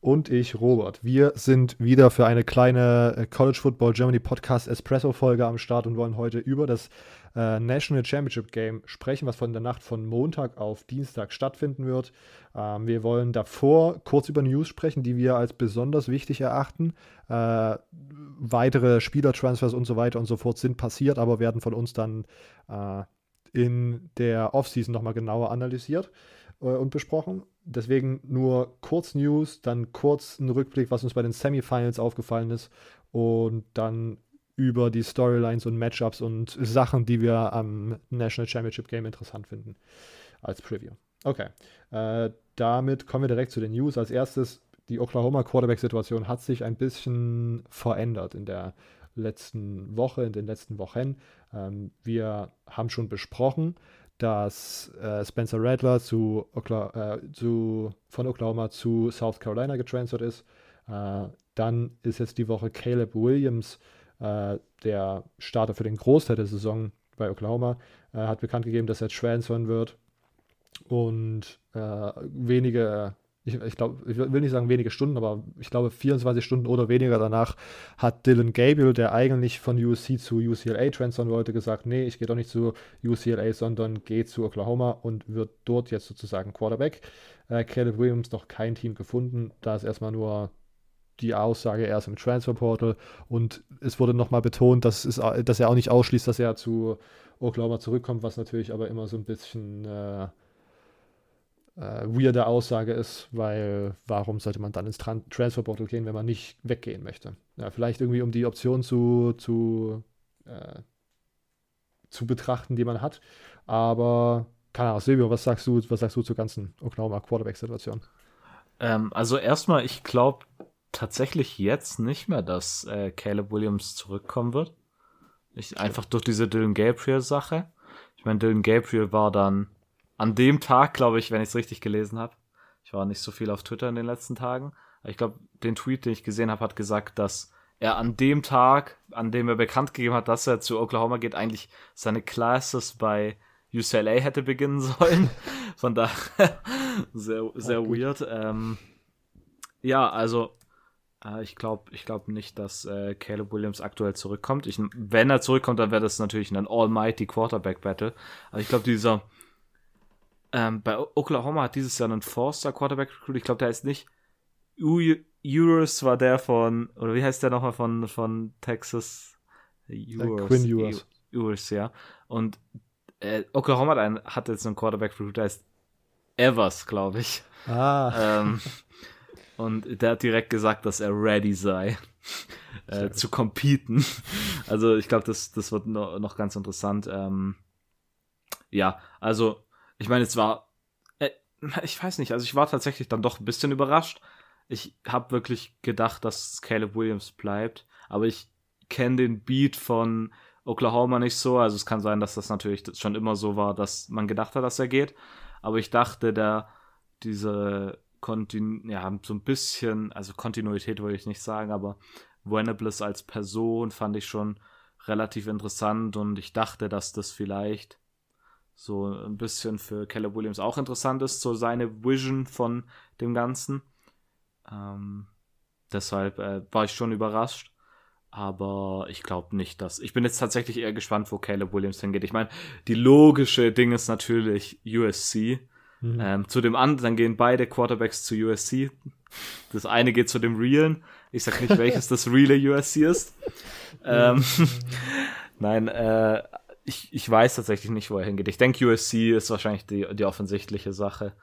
Und ich, Robert. Wir sind wieder für eine kleine äh, College Football Germany Podcast Espresso Folge am Start und wollen heute über das äh, National Championship Game sprechen, was von der Nacht von Montag auf Dienstag stattfinden wird. Ähm, wir wollen davor kurz über News sprechen, die wir als besonders wichtig erachten. Äh, weitere Spielertransfers und so weiter und so fort sind passiert, aber werden von uns dann äh, in der Offseason nochmal genauer analysiert äh, und besprochen. Deswegen nur kurz News, dann kurz ein Rückblick, was uns bei den Semifinals aufgefallen ist und dann über die Storylines und Matchups und Sachen, die wir am National Championship Game interessant finden als Preview. Okay, äh, damit kommen wir direkt zu den News. Als erstes, die Oklahoma Quarterback-Situation hat sich ein bisschen verändert in der letzten Woche, in den letzten Wochen. Ähm, wir haben schon besprochen, dass äh, Spencer Rattler zu, Okla äh, zu, von Oklahoma zu South Carolina getransfert ist. Äh, dann ist jetzt die Woche Caleb Williams, äh, der Starter für den Großteil der Saison bei Oklahoma, äh, hat bekannt gegeben, dass er transfern wird. Und äh, wenige ich, ich glaube, ich will nicht sagen wenige Stunden, aber ich glaube 24 Stunden oder weniger danach hat Dylan Gabriel, der eigentlich von USC zu UCLA transfern wollte, gesagt, nee, ich gehe doch nicht zu UCLA, sondern gehe zu Oklahoma und wird dort jetzt sozusagen Quarterback. Äh, Caleb Williams noch kein Team gefunden, da ist erstmal nur die Aussage, er ist im Transferportal und es wurde nochmal betont, dass, es, dass er auch nicht ausschließt, dass er zu Oklahoma zurückkommt, was natürlich aber immer so ein bisschen äh, äh, weirde Aussage ist, weil warum sollte man dann ins Tran Transferportal gehen, wenn man nicht weggehen möchte? Ja, vielleicht irgendwie um die Option zu, zu, äh, zu betrachten, die man hat. Aber keine Ahnung, Silvio, was sagst du, was sagst du zur ganzen Oklahoma Quarterback-Situation? Ähm, also erstmal, ich glaube tatsächlich jetzt nicht mehr, dass äh, Caleb Williams zurückkommen wird. Ich, einfach durch diese Dylan Gabriel-Sache. Ich meine, Dylan Gabriel war dann an dem Tag, glaube ich, wenn ich es richtig gelesen habe, ich war nicht so viel auf Twitter in den letzten Tagen, aber ich glaube, den Tweet, den ich gesehen habe, hat gesagt, dass er an dem Tag, an dem er bekannt gegeben hat, dass er zu Oklahoma geht, eigentlich seine Classes bei UCLA hätte beginnen sollen. Von daher sehr, sehr okay. weird. Ähm, ja, also äh, ich glaube ich glaub nicht, dass äh, Caleb Williams aktuell zurückkommt. Ich, wenn er zurückkommt, dann wäre das natürlich ein Almighty Quarterback Battle. Aber ich glaube, dieser ähm, bei Oklahoma hat dieses Jahr einen Forster Quarterback Recruit. Ich glaube, der ist nicht. Ewers war der von, oder wie heißt der nochmal von, von Texas? Ewers. Quinn Ewers. Ewers, ja. Und äh, Oklahoma hat, einen, hat jetzt einen Quarterback Recruit, der heißt Evers, glaube ich. Ah. Ähm, und der hat direkt gesagt, dass er ready sei, äh, zu competen. Also ich glaube, das, das wird noch, noch ganz interessant. Ähm, ja, also ich meine, es war, äh, ich weiß nicht, also ich war tatsächlich dann doch ein bisschen überrascht. Ich habe wirklich gedacht, dass Caleb Williams bleibt, aber ich kenne den Beat von Oklahoma nicht so. Also es kann sein, dass das natürlich schon immer so war, dass man gedacht hat, dass er geht. Aber ich dachte, der diese Kontinu ja, so ein bisschen, also Kontinuität würde ich nicht sagen, aber Venables als Person fand ich schon relativ interessant und ich dachte, dass das vielleicht so ein bisschen für Keller Williams auch interessant ist, so seine Vision von dem Ganzen. Ähm, deshalb äh, war ich schon überrascht. Aber ich glaube nicht, dass. Ich bin jetzt tatsächlich eher gespannt, wo Caleb Williams hingeht. Ich meine, die logische Ding ist natürlich USC. Mhm. Ähm, zu dem anderen, dann gehen beide Quarterbacks zu USC. Das eine geht zu dem Realen. Ich sag nicht, welches das reale USC ist. ähm, Nein, äh, ich, ich weiß tatsächlich nicht, wo er hingeht. Ich denke, USC ist wahrscheinlich die, die offensichtliche Sache.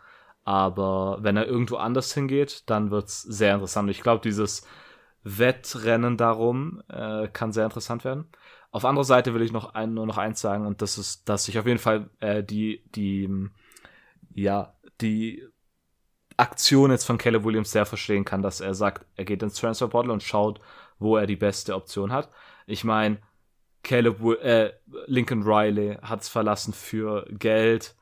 Aber wenn er irgendwo anders hingeht, dann wird's sehr interessant. Ich glaube, dieses Wettrennen darum äh, kann sehr interessant werden. Auf anderer Seite will ich noch ein, nur noch eins sagen, und das ist, dass ich auf jeden Fall äh, die, die, ja, die Aktion jetzt von Caleb Williams sehr verstehen kann, dass er sagt, er geht ins Transfer Portal und schaut, wo er die beste Option hat. Ich meine, Caleb, äh, Lincoln Riley hat es verlassen für Geld.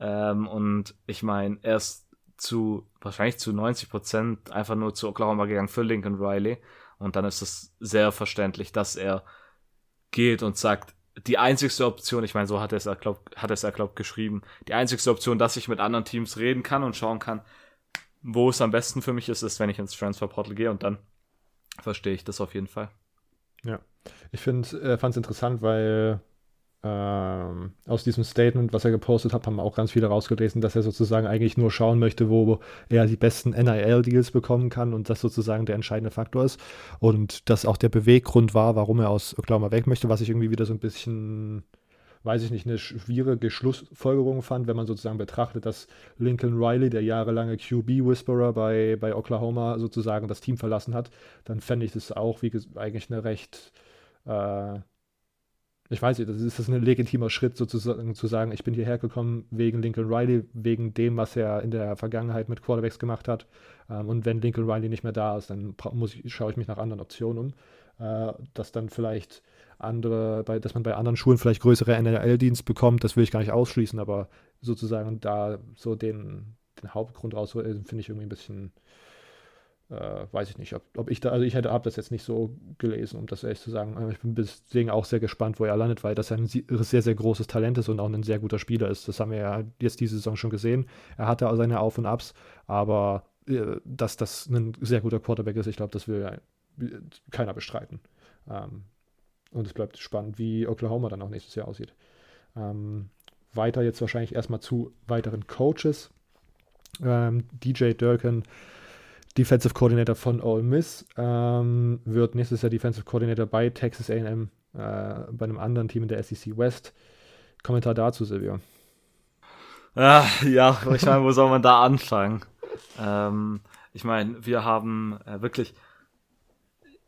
Ähm, und ich meine, er ist zu, wahrscheinlich zu 90 Prozent einfach nur zu Oklahoma gegangen für Lincoln Riley. Und dann ist es sehr verständlich, dass er geht und sagt, die einzigste Option, ich meine, so hat er es, glaub, hat er es, glaub, geschrieben, die einzigste Option, dass ich mit anderen Teams reden kann und schauen kann, wo es am besten für mich ist, ist, wenn ich ins Transfer Portal gehe und dann verstehe ich das auf jeden Fall. Ja, ich äh, fand es interessant, weil ähm, aus diesem Statement, was er gepostet hat, haben auch ganz viele rausgelesen, dass er sozusagen eigentlich nur schauen möchte, wo er die besten NIL-Deals bekommen kann und das sozusagen der entscheidende Faktor ist. Und das auch der Beweggrund war, warum er aus Oklahoma weg möchte, was ich irgendwie wieder so ein bisschen, weiß ich nicht, eine schwierige Schlussfolgerung fand, wenn man sozusagen betrachtet, dass Lincoln Riley, der jahrelange QB-Whisperer bei, bei Oklahoma, sozusagen das Team verlassen hat, dann fände ich das auch wie eigentlich eine recht äh, ich weiß nicht, das ist das ein legitimer Schritt sozusagen zu sagen, ich bin hierher gekommen wegen Lincoln Riley, wegen dem, was er in der Vergangenheit mit Quarterbacks gemacht hat. Ähm, und wenn Lincoln Riley nicht mehr da ist, dann ich, schaue ich mich nach anderen Optionen um. Äh, dass dann vielleicht andere, bei, dass man bei anderen Schulen vielleicht größere NRL-Dienst bekommt, das will ich gar nicht ausschließen, aber sozusagen da so den, den Hauptgrund raus, finde ich irgendwie ein bisschen äh, weiß ich nicht, ob, ob ich da, also ich hätte habe das jetzt nicht so gelesen, um das ehrlich zu sagen. Ich bin deswegen auch sehr gespannt, wo er landet, weil das ein sehr, sehr großes Talent ist und auch ein sehr guter Spieler ist. Das haben wir ja jetzt diese Saison schon gesehen. Er hatte auch seine Auf und Abs, aber äh, dass das ein sehr guter Quarterback ist, ich glaube, das will ja keiner bestreiten. Ähm, und es bleibt spannend, wie Oklahoma dann auch nächstes Jahr aussieht. Ähm, weiter jetzt wahrscheinlich erstmal zu weiteren Coaches. Ähm, DJ Durkin Defensive Coordinator von Ole Miss, ähm, wird nächstes Jahr Defensive Coordinator bei Texas AM, äh, bei einem anderen Team in der SEC West. Kommentar dazu, Silvio. Ah, ja, ich meine, wo soll man da anfangen? Ähm, ich meine, wir haben äh, wirklich.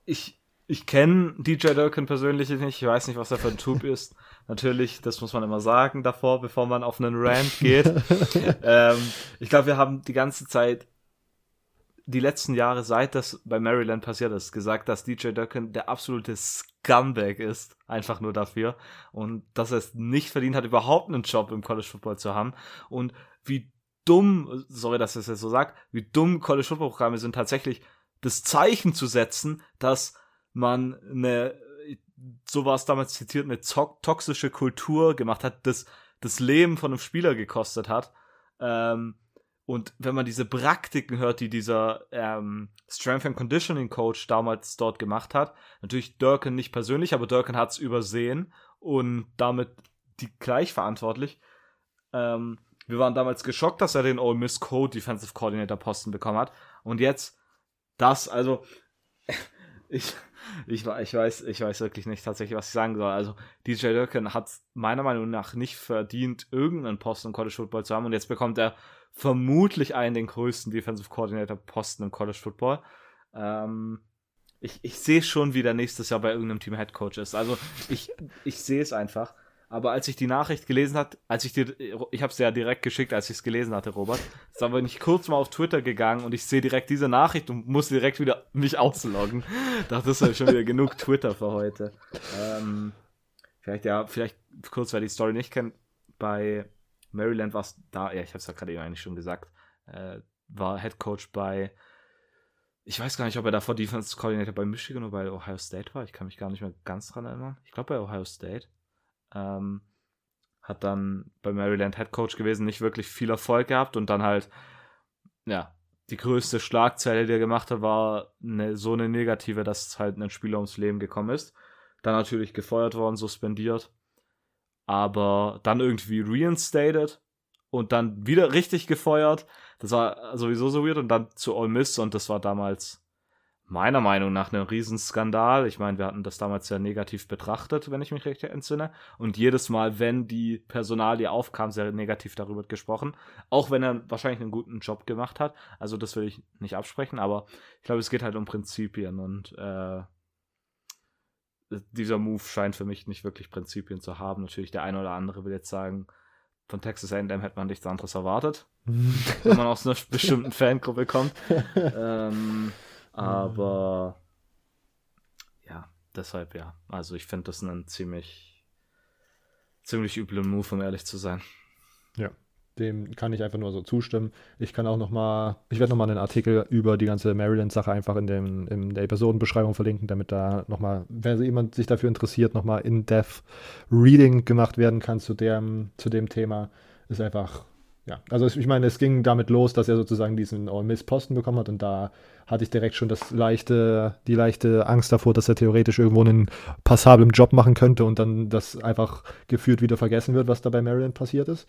Ich, ich kenne DJ Durkin persönlich nicht. Ich weiß nicht, was er für ein Typ ist. Natürlich, das muss man immer sagen davor, bevor man auf einen Rant geht. ähm, ich glaube, wir haben die ganze Zeit die letzten Jahre, seit das bei Maryland passiert ist, gesagt, dass DJ Durkin der absolute Scumbag ist. Einfach nur dafür. Und dass er es nicht verdient hat, überhaupt einen Job im College Football zu haben. Und wie dumm, sorry, dass ich es jetzt so sage, wie dumm College Football Programme sind, tatsächlich das Zeichen zu setzen, dass man eine, so war es damals zitiert, eine toxische Kultur gemacht hat, das das Leben von einem Spieler gekostet hat. Ähm, und wenn man diese Praktiken hört, die dieser ähm, Strength and Conditioning Coach damals dort gemacht hat, natürlich Durkin nicht persönlich, aber Durkin hat es übersehen und damit die gleich verantwortlich. Ähm, wir waren damals geschockt, dass er den Ole Miss Code Defensive Coordinator Posten bekommen hat. Und jetzt das, also ich, ich, ich, weiß, ich weiß wirklich nicht tatsächlich, was ich sagen soll. Also DJ Durkin hat meiner Meinung nach nicht verdient, irgendeinen Posten im College Football zu haben und jetzt bekommt er vermutlich einen den größten Defensive Coordinator Posten im College Football. Ähm, ich, ich sehe schon, wie der nächstes Jahr bei irgendeinem Team Head Coach ist. Also ich, ich sehe es einfach. Aber als ich die Nachricht gelesen hat, als ich dir, ich habe es ja direkt geschickt, als ich es gelesen hatte, Robert, da bin ich kurz mal auf Twitter gegangen und ich sehe direkt diese Nachricht und muss direkt wieder mich ausloggen. Dachte, das ist schon wieder genug Twitter für heute. Ähm, vielleicht ja, vielleicht kurz, wer die Story nicht kennt, bei Maryland war es da, ja, ich habe es ja gerade eben eigentlich schon gesagt, äh, war Head Coach bei, ich weiß gar nicht, ob er davor Defense Coordinator bei Michigan oder bei Ohio State war. Ich kann mich gar nicht mehr ganz dran erinnern. Ich glaube bei Ohio State. Ähm, hat dann bei Maryland Head Coach gewesen, nicht wirklich viel Erfolg gehabt und dann halt, ja, die größte Schlagzeile, die er gemacht hat, war eine, so eine negative, dass halt ein Spieler ums Leben gekommen ist. Dann natürlich gefeuert worden, suspendiert aber dann irgendwie reinstated und dann wieder richtig gefeuert. Das war sowieso so weird und dann zu All Miss und das war damals meiner Meinung nach ein Riesenskandal. Ich meine, wir hatten das damals sehr negativ betrachtet, wenn ich mich recht entsinne. Und jedes Mal, wenn die Personalie aufkam, sehr negativ darüber gesprochen. Auch wenn er wahrscheinlich einen guten Job gemacht hat. Also das will ich nicht absprechen, aber ich glaube, es geht halt um Prinzipien und äh, dieser Move scheint für mich nicht wirklich Prinzipien zu haben. Natürlich, der eine oder andere will jetzt sagen, von Texas A&M hätte man nichts anderes erwartet, wenn man aus einer bestimmten Fangruppe kommt. ähm, aber ja, deshalb ja. Also ich finde das einen ziemlich, ziemlich üblen Move, um ehrlich zu sein. Ja, dem kann ich einfach nur so zustimmen. Ich kann auch noch mal, ich werde noch mal einen Artikel über die ganze Maryland-Sache einfach in, dem, in der Episodenbeschreibung verlinken, damit da noch mal, wenn jemand sich dafür interessiert, noch mal in-depth Reading gemacht werden kann zu dem, zu dem Thema. Ist einfach, ja, also ich meine, es ging damit los, dass er sozusagen diesen All-Miss-Posten bekommen hat und da hatte ich direkt schon das leichte, die leichte Angst davor, dass er theoretisch irgendwo einen passablen Job machen könnte und dann das einfach gefühlt wieder vergessen wird, was da bei Maryland passiert ist.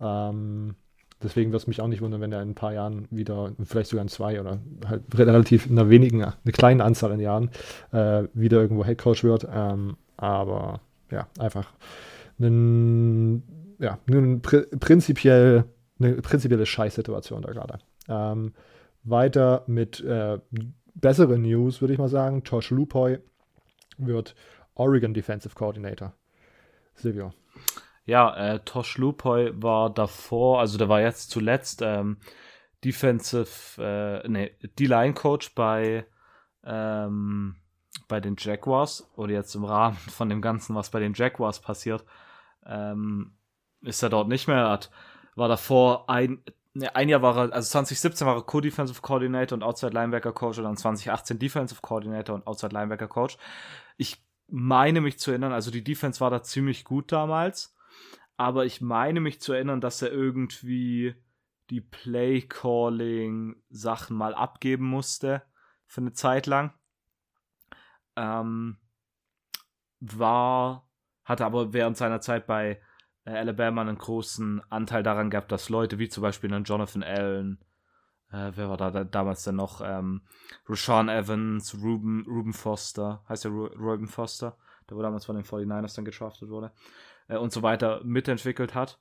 Ähm, deswegen wird es mich auch nicht wundern, wenn er in ein paar Jahren wieder, vielleicht sogar in zwei oder halt relativ in einer wenigen, eine kleine Anzahl an Jahren äh, wieder irgendwo Headcoach wird. Ähm, aber ja, einfach ein, ja, prinzipiell, eine prinzipielle Scheißsituation da gerade. Ähm, weiter mit äh, besseren News, würde ich mal sagen. Tosh Lupoy wird Oregon Defensive Coordinator. Silvio. Ja, äh, Tosh Lupoy war davor, also der war jetzt zuletzt ähm, Defensive, äh, nee, D-Line-Coach bei, ähm, bei den Jaguars oder jetzt im Rahmen von dem Ganzen, was bei den Jaguars passiert, ähm, ist er dort nicht mehr. Er hat, war davor ein, ne, ein Jahr war er, also 2017 war er Co-Defensive Coordinator und Outside Linebacker Coach und dann 2018 Defensive Coordinator und Outside Linebacker Coach. Ich meine mich zu erinnern, also die Defense war da ziemlich gut damals aber ich meine mich zu erinnern, dass er irgendwie die Play-Calling-Sachen mal abgeben musste für eine Zeit lang. Ähm, war, hatte aber während seiner Zeit bei Alabama einen großen Anteil daran gehabt, dass Leute wie zum Beispiel einen Jonathan Allen, äh, wer war da, da damals denn noch, ähm, Rashawn Evans, Ruben, Ruben Foster, heißt der Ruben Foster, der wo damals von den 49ers dann getraftet wurde, äh, und so weiter mitentwickelt hat.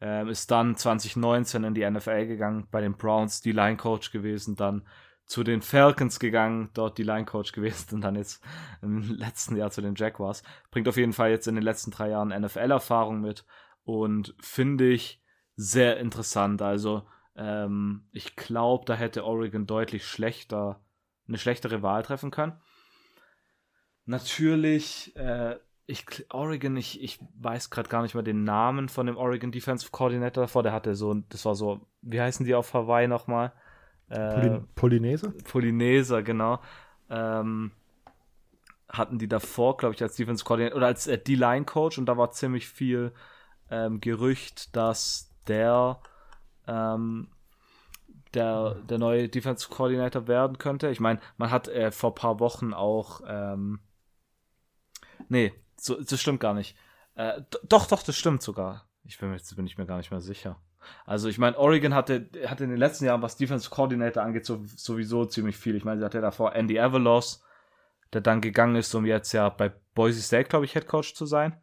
Ähm, ist dann 2019 in die NFL gegangen, bei den Browns die Line Coach gewesen, dann zu den Falcons gegangen, dort die Line Coach gewesen und dann jetzt im letzten Jahr zu den Jaguars. Bringt auf jeden Fall jetzt in den letzten drei Jahren NFL-Erfahrung mit und finde ich sehr interessant. Also ähm, ich glaube, da hätte Oregon deutlich schlechter, eine schlechtere Wahl treffen können. Natürlich äh, ich, Oregon, ich, ich weiß gerade gar nicht mehr den Namen von dem Oregon Defensive Coordinator davor. Der hatte so, das war so, wie heißen die auf Hawaii nochmal? Äh, Polynese? Polyneser, genau. Ähm, hatten die davor, glaube ich, als Defensive Coordinator oder als äh, D-Line-Coach und da war ziemlich viel ähm, Gerücht, dass der ähm, der, der neue Defensive Coordinator werden könnte. Ich meine, man hat äh, vor ein paar Wochen auch ähm, Nee, so, das stimmt gar nicht. Äh, doch, doch, das stimmt sogar. Ich bin, jetzt bin ich mir gar nicht mehr sicher. Also ich meine, Oregon hatte, hatte in den letzten Jahren, was Defense Coordinator angeht, so, sowieso ziemlich viel. Ich meine, sie hatte davor Andy Avalos, der dann gegangen ist, um jetzt ja bei Boise State, glaube ich, Head Coach zu sein.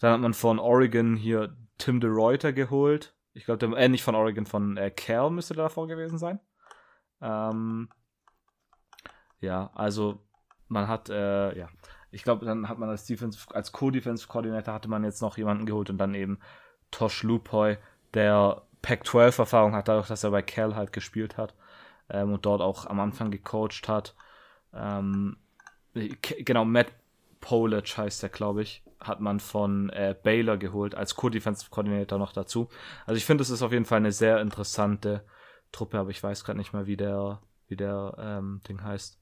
Dann hat man von Oregon hier Tim de Reuter geholt. Ich glaube, äh, nicht von Oregon, von äh, Cal müsste der davor gewesen sein. Ähm, ja, also man hat, äh, ja, ich glaube, dann hat man als Defense, als Co-Defensive Coordinator hatte man jetzt noch jemanden geholt und dann eben Tosh Lupoy, der Pac-12-Erfahrung hat, dadurch, dass er bei Cal halt gespielt hat ähm, und dort auch am Anfang gecoacht hat. Ähm, genau, Matt Polic heißt der, glaube ich, hat man von äh, Baylor geholt, als Co-Defensive Coordinator noch dazu. Also ich finde, es ist auf jeden Fall eine sehr interessante Truppe, aber ich weiß gerade nicht mehr, wie der, wie der ähm, Ding heißt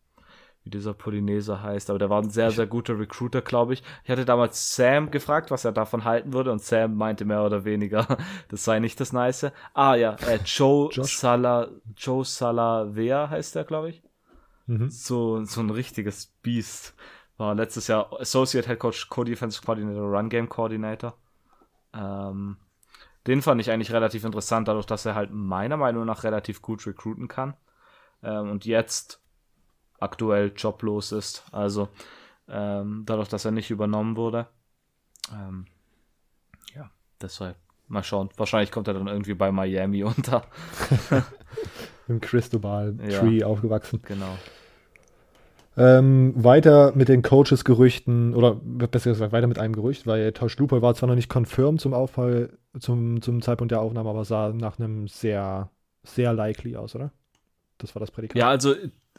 wie dieser Polyneser heißt, aber der war ein sehr, sehr guter Recruiter, glaube ich. Ich hatte damals Sam gefragt, was er davon halten würde, und Sam meinte mehr oder weniger, das sei nicht das Nice. Ah ja, äh, Joe Sala, Joe Salavea heißt der, glaube ich. Mhm. So, so ein richtiges Biest. War letztes Jahr Associate Head Coach, Co-Defensive Coordinator, Run Game Coordinator. Ähm, den fand ich eigentlich relativ interessant, dadurch, dass er halt meiner Meinung nach relativ gut recruiten kann. Ähm, und jetzt aktuell joblos ist. Also ähm, dadurch, dass er nicht übernommen wurde. Ähm, ja, deshalb mal schauen. Wahrscheinlich kommt er dann irgendwie bei Miami unter. Im Cristobal Tree ja, aufgewachsen. Genau. Ähm, weiter mit den Coaches-Gerüchten, oder besser gesagt, weiter mit einem Gerücht, weil Tosh Lupol war zwar noch nicht confirmed zum Auffall, zum, zum Zeitpunkt der Aufnahme, aber sah nach einem sehr, sehr likely aus, oder? Das war das Prädikat. Ja, also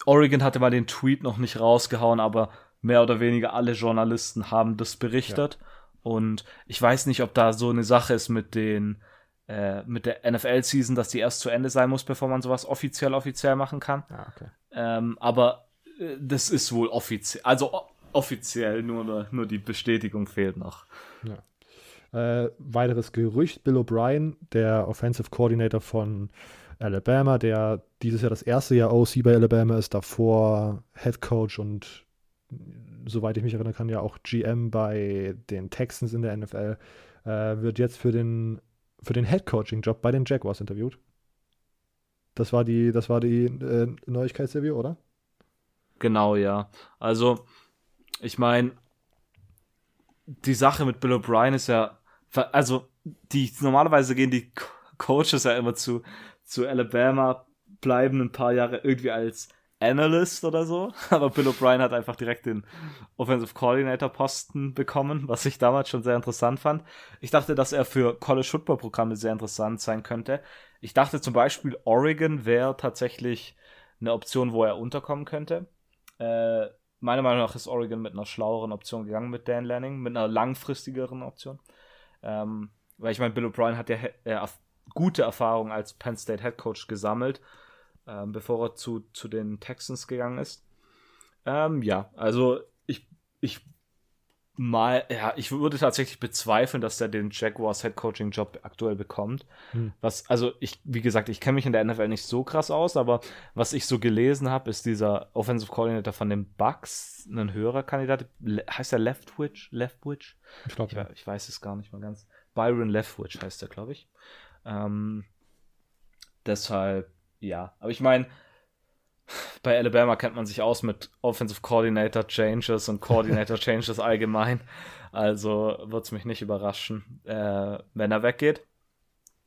Oregon hatte mal den Tweet noch nicht rausgehauen, aber mehr oder weniger alle Journalisten haben das berichtet. Ja. Und ich weiß nicht, ob da so eine Sache ist mit den äh, mit der NFL-Season, dass die erst zu Ende sein muss, bevor man sowas offiziell offiziell machen kann. Ah, okay. ähm, aber äh, das ist wohl offiziell, also offiziell nur, nur die Bestätigung fehlt noch. Ja. Äh, weiteres Gerücht, Bill O'Brien, der Offensive Coordinator von Alabama, der dieses Jahr das erste Jahr OC bei Alabama ist, davor Head Coach und soweit ich mich erinnern kann, ja auch GM bei den Texans in der NFL, äh, wird jetzt für den, für den Head Coaching Job bei den Jaguars interviewt. Das war die, das war die äh, Neuigkeitsreview, oder? Genau, ja. Also, ich meine, die Sache mit Bill O'Brien ist ja, also, die, normalerweise gehen die Coaches ja immer zu, zu Alabama, bleiben ein paar Jahre irgendwie als Analyst oder so, aber Bill O'Brien hat einfach direkt den Offensive Coordinator Posten bekommen, was ich damals schon sehr interessant fand. Ich dachte, dass er für College Football Programme sehr interessant sein könnte. Ich dachte zum Beispiel, Oregon wäre tatsächlich eine Option, wo er unterkommen könnte. Äh, meiner Meinung nach ist Oregon mit einer schlaueren Option gegangen mit Dan Lanning, mit einer langfristigeren Option. Ähm, weil ich meine, Bill O'Brien hat ja äh, gute Erfahrungen als Penn State Head Coach gesammelt ähm, bevor er zu, zu den Texans gegangen ist. Ähm, ja, also ich, ich mal, ja, ich würde tatsächlich bezweifeln, dass er den Jaguars Head Coaching Job aktuell bekommt. Hm. Was, also ich, wie gesagt, ich kenne mich in der NFL nicht so krass aus, aber was ich so gelesen habe, ist dieser Offensive Coordinator von den Bucks, ein höherer Kandidat, heißt er Leftwich? Leftwich? Ich glaube, ja. ich weiß es gar nicht mal ganz. Byron Leftwich heißt er, glaube ich. Ähm, deshalb, ja, aber ich meine, bei Alabama kennt man sich aus mit Offensive Coordinator Changes und Coordinator Changes allgemein. Also wird es mich nicht überraschen, äh, wenn er weggeht.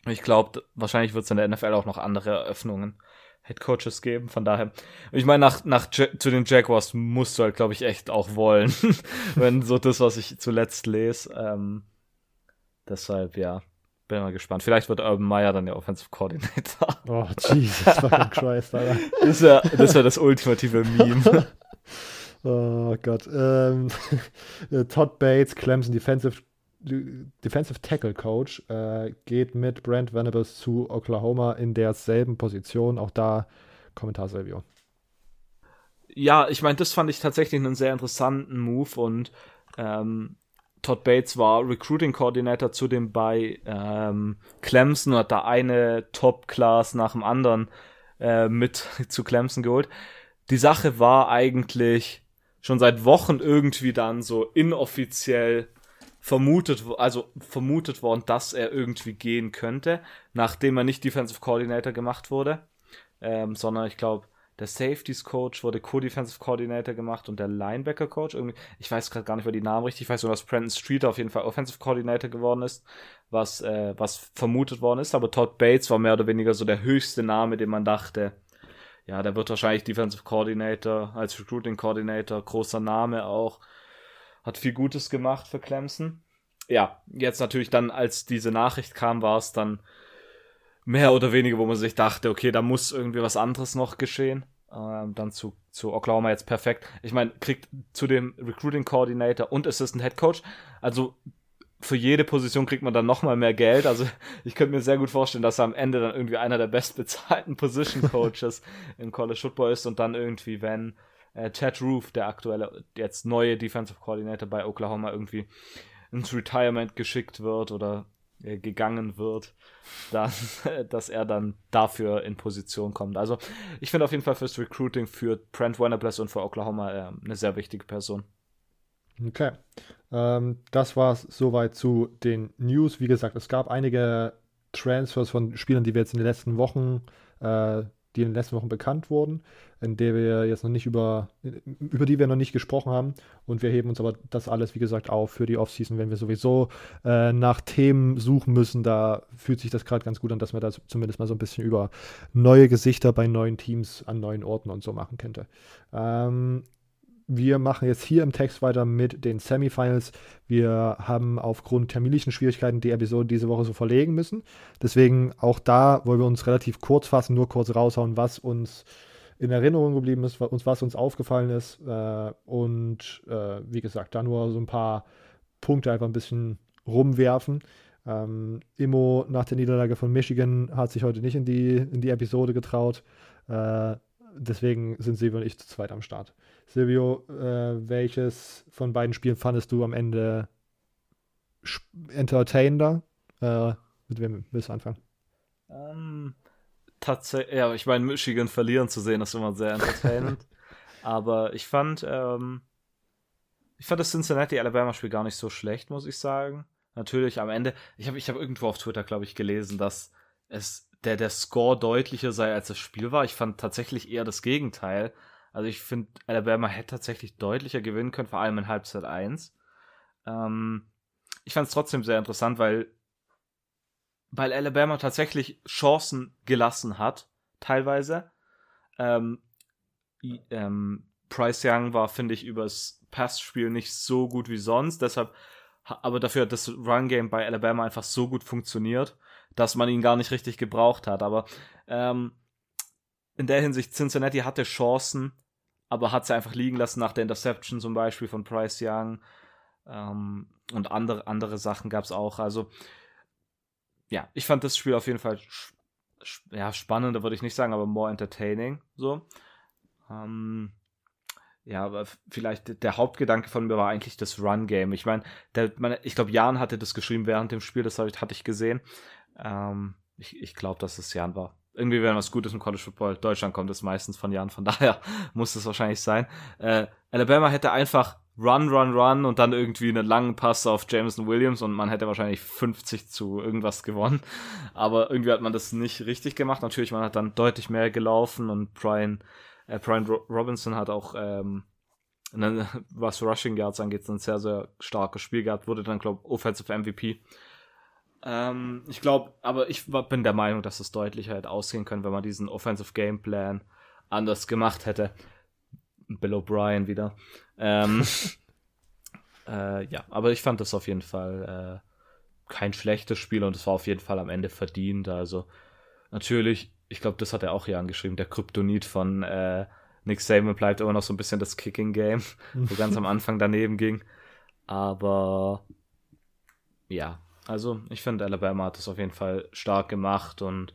Ich glaube, wahrscheinlich wird es in der NFL auch noch andere Eröffnungen, Head Coaches geben. Von daher, ich meine, nach, nach zu den Jaguars musst du halt, glaube ich, echt auch wollen, wenn so das, was ich zuletzt lese. Ähm, deshalb, ja, bin mal gespannt. Vielleicht wird Urban Meyer dann der Offensive Coordinator. Oh, Jesus fucking Christ, Alter. Das wäre das, wär das ultimative Meme. oh Gott. Ähm, Todd Bates, Clemson Defensive, Defensive Tackle Coach, äh, geht mit Brent Venables zu Oklahoma in derselben Position. Auch da Kommentarsreview. Ja, ich meine, das fand ich tatsächlich einen sehr interessanten Move und ähm, Todd Bates war Recruiting Coordinator zudem bei ähm, Clemson und hat da eine Top-Class nach dem anderen äh, mit zu Clemson geholt. Die Sache war eigentlich schon seit Wochen irgendwie dann so inoffiziell vermutet, also vermutet worden, dass er irgendwie gehen könnte, nachdem er nicht Defensive Coordinator gemacht wurde, ähm, sondern ich glaube der Safeties Coach wurde Co-Defensive Coordinator gemacht und der Linebacker Coach irgendwie, ich weiß gerade gar nicht mehr die Namen richtig, ich weiß nur, dass Brandon Streeter auf jeden Fall Offensive Coordinator geworden ist, was, äh, was vermutet worden ist, aber Todd Bates war mehr oder weniger so der höchste Name, den man dachte, ja, der wird wahrscheinlich Defensive Coordinator, als Recruiting Coordinator, großer Name auch, hat viel Gutes gemacht für Clemson. Ja, jetzt natürlich dann, als diese Nachricht kam, war es dann mehr oder weniger, wo man sich dachte, okay, da muss irgendwie was anderes noch geschehen. Ähm, dann zu, zu Oklahoma jetzt perfekt. Ich meine, kriegt zu dem Recruiting Coordinator und Assistant Head Coach, also für jede Position kriegt man dann nochmal mehr Geld. Also ich könnte mir sehr gut vorstellen, dass er am Ende dann irgendwie einer der bestbezahlten Position Coaches im College Football ist und dann irgendwie, wenn äh, Chad Roof, der aktuelle, jetzt neue Defensive Coordinator bei Oklahoma, irgendwie ins Retirement geschickt wird oder gegangen wird, dann, dass er dann dafür in Position kommt. Also ich finde auf jeden Fall fürs Recruiting für Brent Wennerbless und für Oklahoma äh, eine sehr wichtige Person. Okay. Ähm, das war es soweit zu den News. Wie gesagt, es gab einige Transfers von Spielern, die wir jetzt in den letzten Wochen äh, die in den letzten Wochen bekannt wurden, in der wir jetzt noch nicht über, über die wir noch nicht gesprochen haben. Und wir heben uns aber das alles, wie gesagt, auf für die Offseason, wenn wir sowieso äh, nach Themen suchen müssen. Da fühlt sich das gerade ganz gut an, dass man da zumindest mal so ein bisschen über neue Gesichter bei neuen Teams an neuen Orten und so machen könnte. Ähm, wir machen jetzt hier im Text weiter mit den Semifinals. Wir haben aufgrund terminlichen Schwierigkeiten die Episode diese Woche so verlegen müssen. Deswegen auch da wollen wir uns relativ kurz fassen, nur kurz raushauen, was uns in Erinnerung geblieben ist, was, was uns aufgefallen ist. Äh, und äh, wie gesagt, da nur so ein paar Punkte einfach ein bisschen rumwerfen. Ähm, Immo nach der Niederlage von Michigan hat sich heute nicht in die, in die Episode getraut. Äh, deswegen sind Silvio und ich zu zweit am Start. Silvio, äh, welches von beiden Spielen fandest du am Ende entertainender? Äh, mit wem willst du anfangen? Ähm, tatsächlich, ja, ich meine, Michigan verlieren zu sehen, ist immer sehr entertainend. Aber ich fand, ähm, ich fand das Cincinnati-Alabama-Spiel gar nicht so schlecht, muss ich sagen. Natürlich am Ende, ich habe ich hab irgendwo auf Twitter, glaube ich, gelesen, dass es der, der Score deutlicher sei, als das Spiel war. Ich fand tatsächlich eher das Gegenteil. Also ich finde, Alabama hätte tatsächlich deutlicher gewinnen können, vor allem in Halbzeit 1. Ähm, ich fand es trotzdem sehr interessant, weil, weil Alabama tatsächlich Chancen gelassen hat, teilweise. Ähm, ähm, Price Young war, finde ich, übers Passspiel nicht so gut wie sonst. Deshalb, aber dafür hat das Run-Game bei Alabama einfach so gut funktioniert, dass man ihn gar nicht richtig gebraucht hat. Aber ähm, in der Hinsicht, Cincinnati hatte Chancen, aber hat sie einfach liegen lassen nach der Interception zum Beispiel von Price Young. Ähm, und andere, andere Sachen gab es auch. Also, ja, ich fand das Spiel auf jeden Fall ja, spannender, würde ich nicht sagen, aber more entertaining. So. Ähm, ja, aber vielleicht der Hauptgedanke von mir war eigentlich das Run-Game. Ich meine, ich glaube, Jan hatte das geschrieben während dem Spiel, das hatte ich gesehen. Ähm, ich ich glaube, dass es Jan war. Irgendwie, wenn was Gutes im College Football Deutschland kommt, ist meistens von Jan. Von daher muss es wahrscheinlich sein. Äh, Alabama hätte einfach Run, Run, Run und dann irgendwie einen langen Pass auf Jameson Williams und man hätte wahrscheinlich 50 zu irgendwas gewonnen. Aber irgendwie hat man das nicht richtig gemacht. Natürlich, man hat dann deutlich mehr gelaufen und Brian äh, Brian Robinson hat auch, ähm, was Rushing Yards angeht, ein sehr, sehr starkes Spiel gehabt, wurde dann, glaube ich, Offensive MVP. Ähm, ich glaube, aber ich bin der Meinung, dass es deutlicher hätte ausgehen können, wenn man diesen Offensive Game Plan anders gemacht hätte. Bill O'Brien wieder. Ähm, äh, ja, aber ich fand das auf jeden Fall äh, kein schlechtes Spiel und es war auf jeden Fall am Ende verdient. Also natürlich ich glaube, das hat er auch hier angeschrieben, der Kryptonit von äh, Nick Saban bleibt immer noch so ein bisschen das Kicking-Game, wo ganz am Anfang daneben ging. Aber ja, also ich finde, Alabama hat das auf jeden Fall stark gemacht und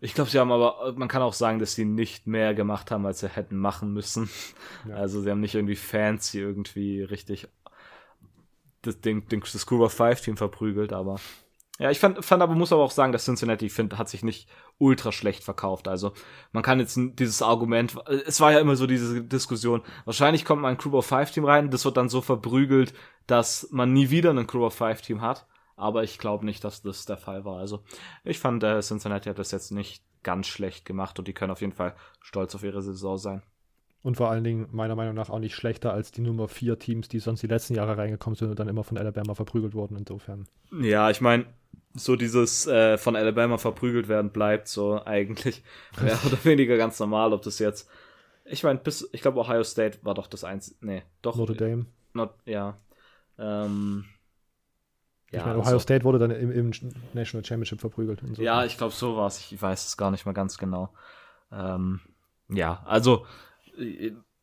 ich glaube, sie haben aber, man kann auch sagen, dass sie nicht mehr gemacht haben, als sie hätten machen müssen. Ja. Also sie haben nicht irgendwie fancy irgendwie richtig das, den, den, das School of Five Team verprügelt, aber ja, ich fand, fand aber, muss aber auch sagen, dass Cincinnati, find, hat sich nicht ultra schlecht verkauft. Also, man kann jetzt dieses Argument, es war ja immer so diese Diskussion, wahrscheinlich kommt man ein Crew of Five Team rein, das wird dann so verprügelt, dass man nie wieder ein Crew of Five Team hat. Aber ich glaube nicht, dass das der Fall war. Also, ich fand, äh, Cincinnati hat das jetzt nicht ganz schlecht gemacht und die können auf jeden Fall stolz auf ihre Saison sein. Und vor allen Dingen meiner Meinung nach auch nicht schlechter als die Nummer 4 Teams, die sonst die letzten Jahre reingekommen sind und dann immer von Alabama verprügelt wurden. Insofern. Ja, ich meine, so dieses äh, von Alabama verprügelt werden bleibt so eigentlich mehr oder weniger ganz normal, ob das jetzt ich meine bis ich glaube Ohio State war doch das eins nee doch Notre Dame not, ja ähm, ja, ich meine, Ohio also, State wurde dann im, im National Championship verprügelt. So. Ja, ich glaube, so war es. Ich weiß es gar nicht mehr ganz genau. Ähm, ja, also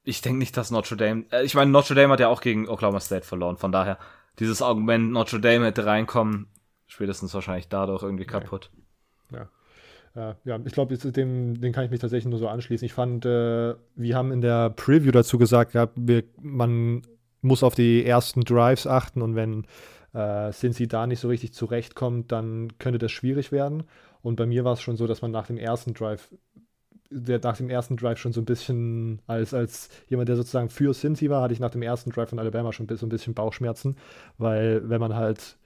ich denke nicht, dass Notre Dame. Äh, ich meine, Notre Dame hat ja auch gegen Oklahoma State verloren. Von daher, dieses Argument, Notre Dame hätte reinkommen, spätestens wahrscheinlich dadurch irgendwie kaputt. Ja. Ja, ja ich glaube, dem, den kann ich mich tatsächlich nur so anschließen. Ich fand, äh, wir haben in der Preview dazu gesagt, ja, wir, man muss auf die ersten Drives achten und wenn äh, Cincy da nicht so richtig zurechtkommt, dann könnte das schwierig werden. Und bei mir war es schon so, dass man nach dem ersten Drive der nach dem ersten Drive schon so ein bisschen, als, als jemand, der sozusagen für Cincy war, hatte ich nach dem ersten Drive von Alabama schon so ein bisschen Bauchschmerzen, weil wenn man halt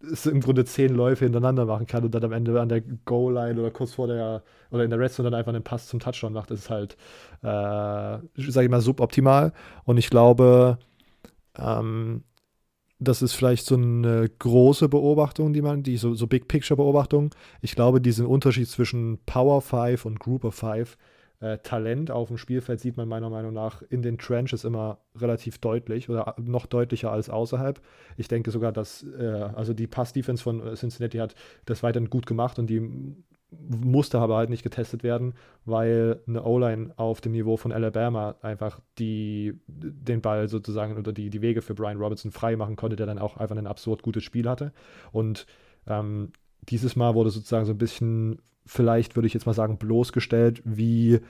es im Grunde zehn Läufe hintereinander machen kann und dann am Ende an der Goal-Line oder kurz vor der oder in der Redstone dann einfach einen Pass zum Touchdown macht, ist halt, äh, sage ich mal, suboptimal. Und ich glaube, ähm, das ist vielleicht so eine große Beobachtung, die man, die so, so Big Picture Beobachtung. Ich glaube, diesen Unterschied zwischen Power 5 und Group of 5 äh, Talent auf dem Spielfeld sieht man meiner Meinung nach in den Trenches immer relativ deutlich oder noch deutlicher als außerhalb. Ich denke sogar, dass äh, also die Pass-Defense von Cincinnati hat das weiterhin gut gemacht und die musste aber halt nicht getestet werden, weil eine O-Line auf dem Niveau von Alabama einfach die, den Ball sozusagen oder die, die Wege für Brian Robinson frei machen konnte, der dann auch einfach ein absurd gutes Spiel hatte. Und ähm, dieses Mal wurde sozusagen so ein bisschen vielleicht würde ich jetzt mal sagen, bloßgestellt, wie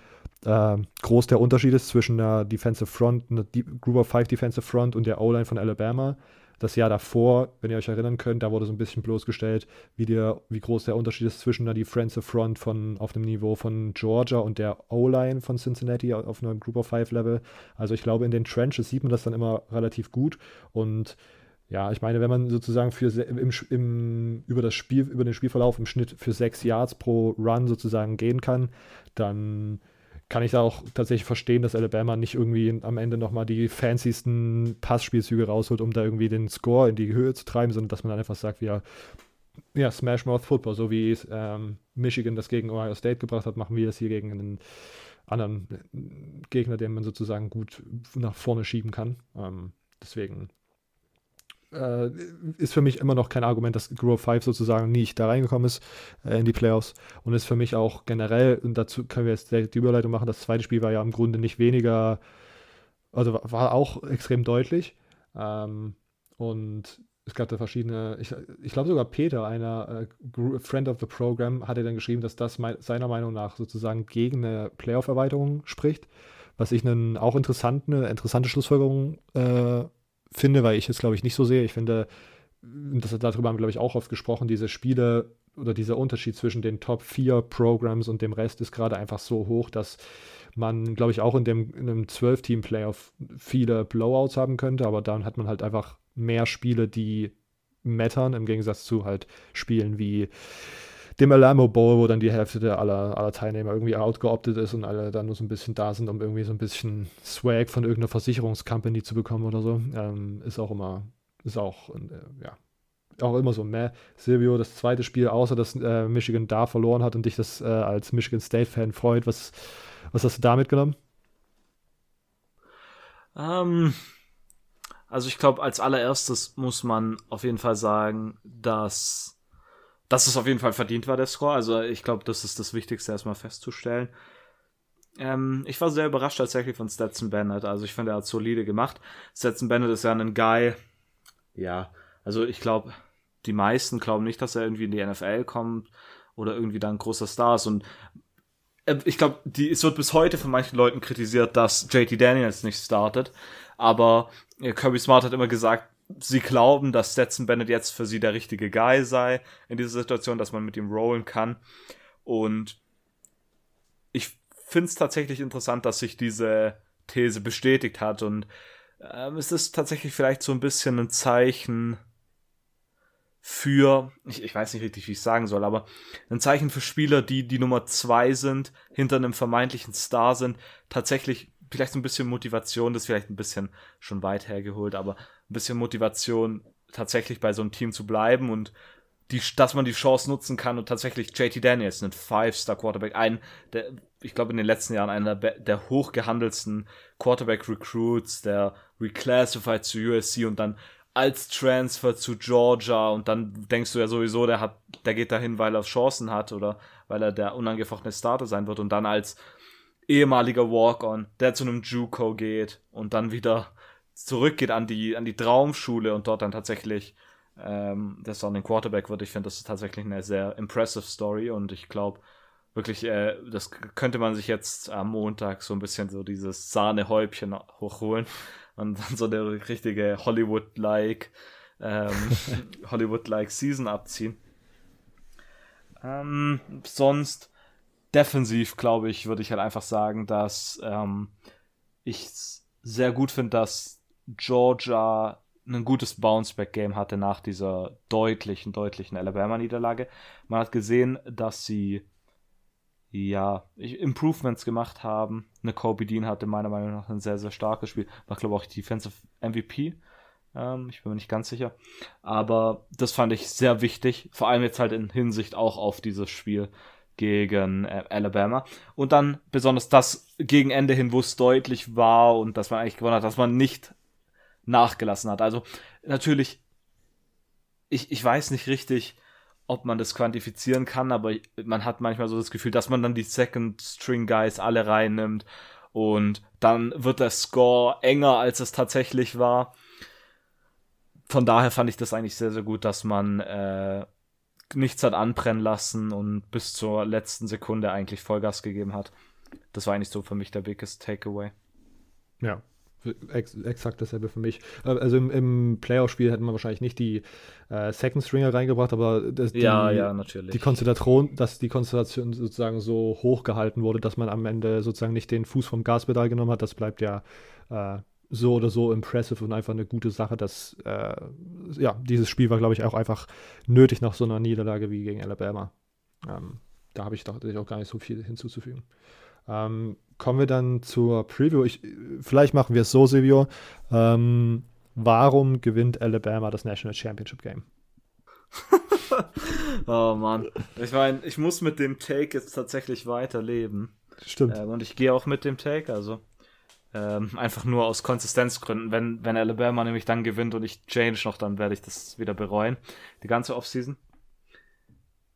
äh, groß der Unterschied ist zwischen einer Defensive Front, einer Group of Five Defensive Front und der O-Line von Alabama. Das Jahr davor, wenn ihr euch erinnern könnt, da wurde so ein bisschen bloßgestellt, wie, der, wie groß der Unterschied ist zwischen einer Defensive Front von, auf dem Niveau von Georgia und der O-Line von Cincinnati auf einem Group of Five Level. Also ich glaube, in den Trenches sieht man das dann immer relativ gut und ja, ich meine, wenn man sozusagen für im, im, über das Spiel, über den Spielverlauf im Schnitt für sechs Yards pro Run sozusagen gehen kann, dann kann ich da auch tatsächlich verstehen, dass Alabama nicht irgendwie am Ende nochmal die fancysten Passspielzüge rausholt, um da irgendwie den Score in die Höhe zu treiben, sondern dass man dann einfach sagt, ja, ja, Smash Mouth Football, so wie ähm, Michigan das gegen Ohio State gebracht hat, machen wir das hier gegen einen anderen Gegner, den man sozusagen gut nach vorne schieben kann. Ähm, deswegen äh, ist für mich immer noch kein Argument, dass Grow 5 sozusagen nicht da reingekommen ist äh, in die Playoffs. Und ist für mich auch generell, und dazu können wir jetzt die Überleitung machen, das zweite Spiel war ja im Grunde nicht weniger, also war auch extrem deutlich. Ähm, und es gab da verschiedene, ich, ich glaube sogar Peter, einer äh, Friend of the Program, hatte dann geschrieben, dass das me seiner Meinung nach sozusagen gegen eine Playoff-Erweiterung spricht, was ich einen auch interessant, eine interessante Schlussfolgerung äh, finde, weil ich es, glaube ich, nicht so sehe. Ich finde, das, darüber haben wir, glaube ich, auch oft gesprochen, diese Spiele oder dieser Unterschied zwischen den Top 4 Programs und dem Rest ist gerade einfach so hoch, dass man, glaube ich, auch in dem in einem 12-Team-Playoff viele Blowouts haben könnte, aber dann hat man halt einfach mehr Spiele, die mattern, im Gegensatz zu halt Spielen wie dem Alamo Bowl, wo dann die Hälfte der aller, aller Teilnehmer irgendwie outgeoptet ist und alle dann nur so ein bisschen da sind, um irgendwie so ein bisschen Swag von irgendeiner Versicherungscompany zu bekommen oder so, ähm, ist auch immer, ist auch, äh, ja, auch immer so meh. Silvio, das zweite Spiel, außer dass äh, Michigan da verloren hat und dich das äh, als Michigan State-Fan freut, was, was hast du da mitgenommen? Ähm, also ich glaube, als allererstes muss man auf jeden Fall sagen, dass dass es auf jeden Fall verdient war, der Score. Also ich glaube, das ist das Wichtigste erstmal festzustellen. Ähm, ich war sehr überrascht tatsächlich von Stetson Bennett. Also ich finde, er hat solide gemacht. Stetson Bennett ist ja ein Guy. Ja, also ich glaube, die meisten glauben nicht, dass er irgendwie in die NFL kommt oder irgendwie dann ein großer Star ist. Und äh, ich glaube, es wird bis heute von manchen Leuten kritisiert, dass JT Daniels nicht startet. Aber äh, Kirby Smart hat immer gesagt, sie glauben, dass Stetson Bennett jetzt für sie der richtige Guy sei in dieser Situation, dass man mit ihm rollen kann. Und ich finde es tatsächlich interessant, dass sich diese These bestätigt hat. Und ähm, es ist tatsächlich vielleicht so ein bisschen ein Zeichen für, ich, ich weiß nicht richtig, wie ich sagen soll, aber ein Zeichen für Spieler, die die Nummer zwei sind, hinter einem vermeintlichen Star sind, tatsächlich vielleicht so ein bisschen Motivation, das ist vielleicht ein bisschen schon weit hergeholt, aber ein bisschen Motivation, tatsächlich bei so einem Team zu bleiben und die, dass man die Chance nutzen kann und tatsächlich JT Daniels, ein Five-Star-Quarterback, ein, der, ich glaube in den letzten Jahren einer der, hochgehandelsten Quarterback-Recruits, der reclassified zu USC und dann als Transfer zu Georgia und dann denkst du ja sowieso, der hat, der geht dahin, weil er Chancen hat oder weil er der unangefochtene Starter sein wird und dann als ehemaliger Walk-on, der zu einem JUCO geht und dann wieder zurückgeht an die, an die Traumschule und dort dann tatsächlich ähm, der Starting Quarterback wird. Ich finde, das ist tatsächlich eine sehr impressive Story und ich glaube, wirklich, äh, das könnte man sich jetzt am Montag so ein bisschen so dieses Sahnehäubchen hochholen und dann so eine richtige Hollywood-like ähm, Hollywood-like Season abziehen. Ähm, sonst defensiv, glaube ich, würde ich halt einfach sagen, dass ähm, ich sehr gut finde, dass Georgia ein gutes Bounceback-Game hatte nach dieser deutlichen, deutlichen Alabama-Niederlage. Man hat gesehen, dass sie ja, Improvements gemacht haben. Eine Kobe Dean hatte meiner Meinung nach ein sehr, sehr starkes Spiel. War, glaube ich, auch Defensive MVP. Ähm, ich bin mir nicht ganz sicher. Aber das fand ich sehr wichtig. Vor allem jetzt halt in Hinsicht auch auf dieses Spiel gegen äh, Alabama. Und dann besonders das gegen Ende hin, wo es deutlich war und dass man eigentlich gewonnen hat, dass man nicht nachgelassen hat. Also natürlich, ich, ich weiß nicht richtig, ob man das quantifizieren kann, aber man hat manchmal so das Gefühl, dass man dann die Second String Guys alle reinnimmt und dann wird der Score enger, als es tatsächlich war. Von daher fand ich das eigentlich sehr, sehr gut, dass man äh, nichts hat anbrennen lassen und bis zur letzten Sekunde eigentlich Vollgas gegeben hat. Das war eigentlich so für mich der biggest Takeaway. Ja, Ex exakt dasselbe für mich. Äh, also im, im Playoff-Spiel hätten wir wahrscheinlich nicht die äh, Second Stringer reingebracht, aber das, die, ja, ja, natürlich. die Konzentration, dass die Konzentration sozusagen so hoch gehalten wurde, dass man am Ende sozusagen nicht den Fuß vom Gaspedal genommen hat, das bleibt ja äh, so oder so impressive und einfach eine gute Sache, dass äh, ja, dieses Spiel war, glaube ich, auch einfach nötig nach so einer Niederlage wie gegen Alabama. Ähm, da habe ich doch auch gar nicht so viel hinzuzufügen. Ähm, kommen wir dann zur Preview. Ich, vielleicht machen wir es so, Silvio. Ähm, warum gewinnt Alabama das National Championship Game? oh Mann. Ich meine, ich muss mit dem Take jetzt tatsächlich weiterleben. Stimmt. Ähm, und ich gehe auch mit dem Take, also ähm, einfach nur aus Konsistenzgründen. Wenn, wenn Alabama nämlich dann gewinnt und ich change noch, dann werde ich das wieder bereuen. Die ganze Offseason.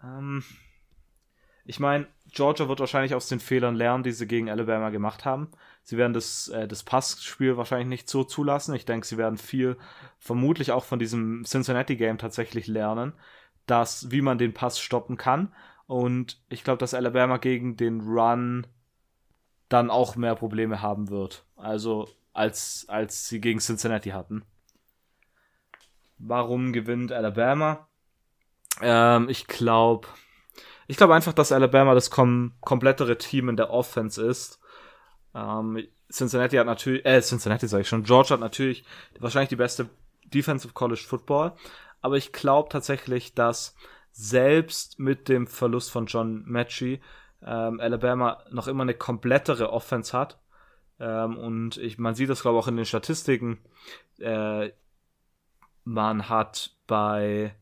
Ähm, ich meine, Georgia wird wahrscheinlich aus den Fehlern lernen, die sie gegen Alabama gemacht haben. Sie werden das, äh, das Passspiel wahrscheinlich nicht so zulassen. Ich denke, sie werden viel, vermutlich auch von diesem Cincinnati-Game tatsächlich lernen, dass, wie man den Pass stoppen kann. Und ich glaube, dass Alabama gegen den Run dann auch mehr Probleme haben wird. Also als, als sie gegen Cincinnati hatten. Warum gewinnt Alabama? Ähm, ich glaube, ich glaube einfach, dass Alabama das kom komplettere Team in der Offense ist. Ähm, Cincinnati hat natürlich, äh, Cincinnati sage ich schon, Georgia hat natürlich wahrscheinlich die beste Defensive College Football. Aber ich glaube tatsächlich, dass selbst mit dem Verlust von John Matchy ähm, Alabama noch immer eine komplettere Offense hat. Ähm, und ich, man sieht das, glaube ich, auch in den Statistiken. Äh, man hat bei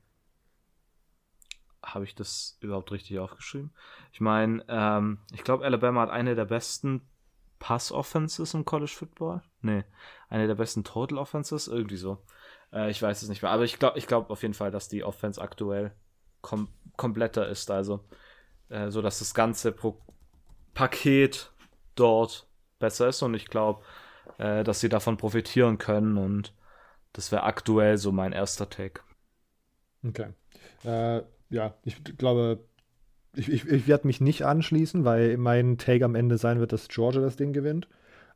habe ich das überhaupt richtig aufgeschrieben? Ich meine, ähm, ich glaube, Alabama hat eine der besten Pass-Offenses im College Football. Nee, eine der besten Total Offenses, irgendwie so. Äh, ich weiß es nicht mehr. Aber ich glaube ich glaub auf jeden Fall, dass die Offense aktuell kom kompletter ist. Also, äh, so dass das ganze Pro Paket dort besser ist. Und ich glaube, äh, dass sie davon profitieren können. Und das wäre aktuell so mein erster Take. Okay. Äh, ja, ich glaube, ich, ich, ich werde mich nicht anschließen, weil mein Take am Ende sein wird, dass Georgia das Ding gewinnt.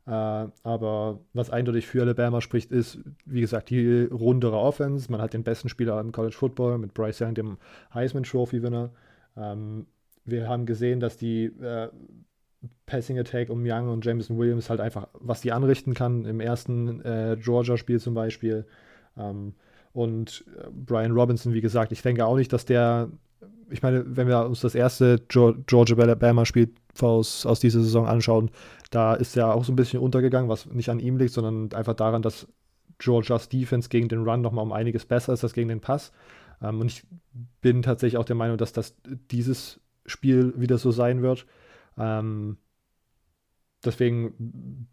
Äh, aber was eindeutig für Alabama spricht, ist, wie gesagt, die rundere Offense. Man hat den besten Spieler im College Football mit Bryce Young, dem Heisman Trophy-Winner. Ähm, wir haben gesehen, dass die äh, Passing Attack um Young und Jameson Williams halt einfach, was die anrichten kann, im ersten äh, Georgia-Spiel zum Beispiel. Ähm, und äh, Brian Robinson, wie gesagt, ich denke auch nicht, dass der, ich meine, wenn wir uns das erste Georgia Alabama-Spiel aus, aus dieser Saison anschauen, da ist er auch so ein bisschen untergegangen, was nicht an ihm liegt, sondern einfach daran, dass Georgias Defense gegen den Run nochmal um einiges besser ist als gegen den Pass. Ähm, und ich bin tatsächlich auch der Meinung, dass das dieses Spiel wieder so sein wird. Ähm, deswegen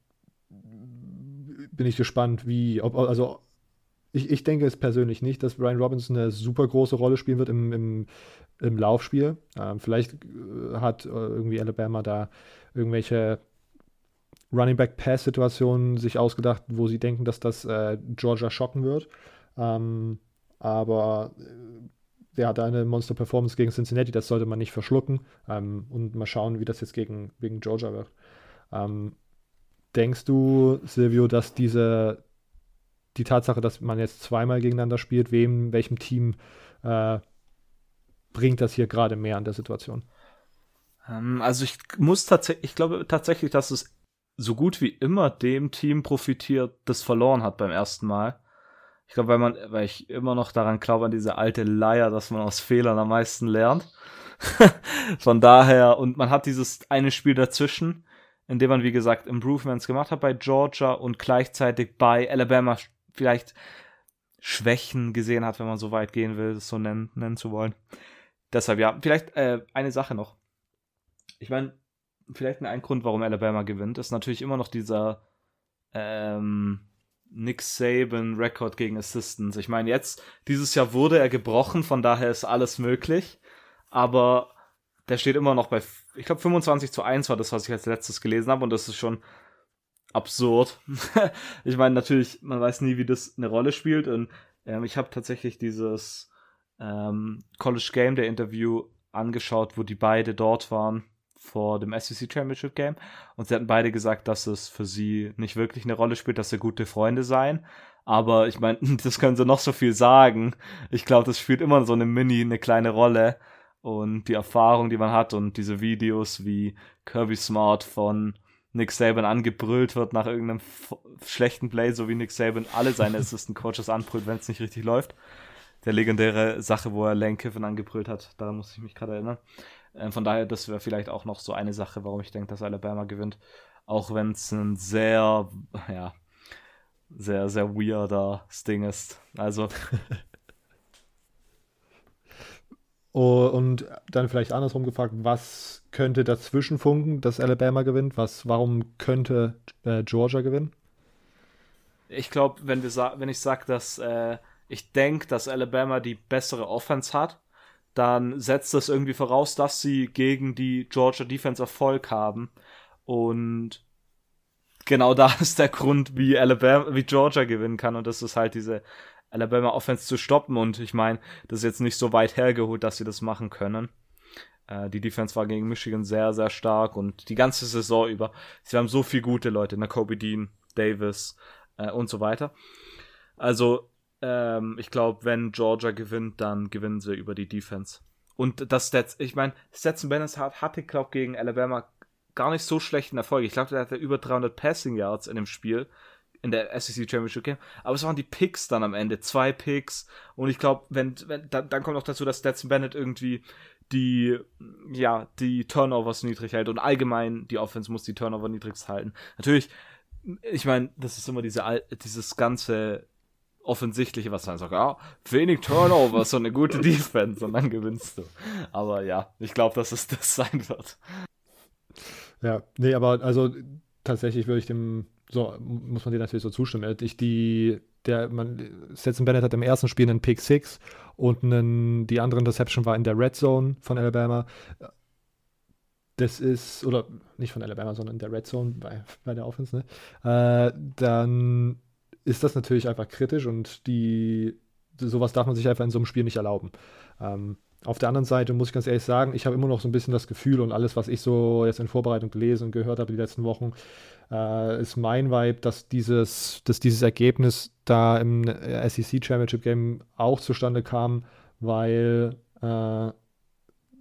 bin ich gespannt, wie, ob, also ich, ich denke es persönlich nicht, dass Brian Robinson eine super große Rolle spielen wird im, im, im Laufspiel. Ähm, vielleicht äh, hat äh, irgendwie Alabama da irgendwelche Running Back Pass Situationen sich ausgedacht, wo sie denken, dass das äh, Georgia schocken wird. Ähm, aber äh, der hat eine Monster Performance gegen Cincinnati, das sollte man nicht verschlucken ähm, und mal schauen, wie das jetzt gegen, gegen Georgia wird. Ähm, denkst du, Silvio, dass diese die Tatsache, dass man jetzt zweimal gegeneinander spielt, wem, welchem Team äh, bringt das hier gerade mehr an der Situation? Ähm, also ich muss tatsächlich, ich glaube tatsächlich, dass es so gut wie immer dem Team profitiert, das verloren hat beim ersten Mal. Ich glaube, weil man, weil ich immer noch daran glaube, an diese alte Leier, dass man aus Fehlern am meisten lernt. Von daher, und man hat dieses eine Spiel dazwischen, in dem man, wie gesagt, Improvements gemacht hat bei Georgia und gleichzeitig bei Alabama vielleicht Schwächen gesehen hat, wenn man so weit gehen will, das so nennen, nennen zu wollen. Deshalb ja, vielleicht äh, eine Sache noch. ich meine, vielleicht ein Grund, warum Alabama gewinnt, ist natürlich immer noch dieser ähm, Nick Saban Rekord gegen Assistants. Ich meine, jetzt, dieses Jahr wurde er gebrochen, von daher ist alles möglich. Aber der steht immer noch bei, ich glaube, 25 zu 1 war das, was ich als letztes gelesen habe. Und das ist schon absurd. ich meine, natürlich, man weiß nie, wie das eine Rolle spielt. Und ähm, ich habe tatsächlich dieses ähm, College Game Day Interview angeschaut, wo die beide dort waren vor dem SEC Championship Game und sie hatten beide gesagt, dass es für sie nicht wirklich eine Rolle spielt, dass sie gute Freunde seien. Aber ich meine, das können sie noch so viel sagen. Ich glaube, das spielt immer so eine Mini, eine kleine Rolle. Und die Erfahrung, die man hat und diese Videos, wie Kirby Smart von Nick Saban angebrüllt wird nach irgendeinem schlechten Play, so wie Nick Saban alle seine Assistant Coaches anbrüllt, wenn es nicht richtig läuft. Der legendäre Sache, wo er Lane Kiffin angebrüllt hat, daran muss ich mich gerade erinnern. Ähm, von daher, das wäre vielleicht auch noch so eine Sache, warum ich denke, dass Alabama gewinnt. Auch wenn es ein sehr, ja, sehr, sehr weirder Sting ist. Also. oh, und dann vielleicht andersrum gefragt, was könnte dazwischen funken, dass Alabama gewinnt? Was, warum könnte äh, Georgia gewinnen? Ich glaube, wenn, wenn ich sage, dass äh, ich denke, dass Alabama die bessere Offense hat, dann setzt das irgendwie voraus, dass sie gegen die Georgia Defense Erfolg haben. Und genau da ist der Grund, wie Alabama, wie Georgia gewinnen kann. Und das ist halt diese Alabama Offense zu stoppen. Und ich meine, das ist jetzt nicht so weit hergeholt, dass sie das machen können. Äh, die Defense war gegen Michigan sehr, sehr stark und die ganze Saison über. Sie haben so viele gute Leute, Kobe Dean, Davis äh, und so weiter. Also ähm, ich glaube, wenn Georgia gewinnt, dann gewinnen sie über die Defense. Und das Stats, ich meine, Stetson Bennett hatte, glaube gegen Alabama gar nicht so schlechten Erfolg. Ich glaube, der hatte über 300 Passing Yards in dem Spiel, in der SEC Championship Game. Aber es waren die Picks dann am Ende, zwei Picks. Und ich glaube, wenn, wenn dann, dann kommt noch dazu, dass Stetson Bennett irgendwie die, ja, die Turnovers niedrig hält und allgemein die Offense muss die Turnover niedrigst halten. Natürlich, ich meine, das ist immer diese, dieses ganze Offensichtliche, was man sagt, ja, wenig Turnover, so eine gute Defense und dann gewinnst du. Aber ja, ich glaube, dass es das sein wird. Ja, nee, aber also tatsächlich würde ich dem, so muss man dir natürlich so zustimmen. Ich die, der, man, Stetson Bennett hat im ersten Spiel einen Pick 6 und einen, die andere Interception war in der Red Zone von Alabama. Das ist, oder nicht von Alabama, sondern in der Red Zone bei, bei der Offense, ne? Äh, dann ist das natürlich einfach kritisch und die, sowas darf man sich einfach in so einem Spiel nicht erlauben. Ähm, auf der anderen Seite muss ich ganz ehrlich sagen, ich habe immer noch so ein bisschen das Gefühl und alles, was ich so jetzt in Vorbereitung gelesen und gehört habe die letzten Wochen, äh, ist mein Vibe, dass dieses, dass dieses Ergebnis da im SEC Championship Game auch zustande kam, weil äh,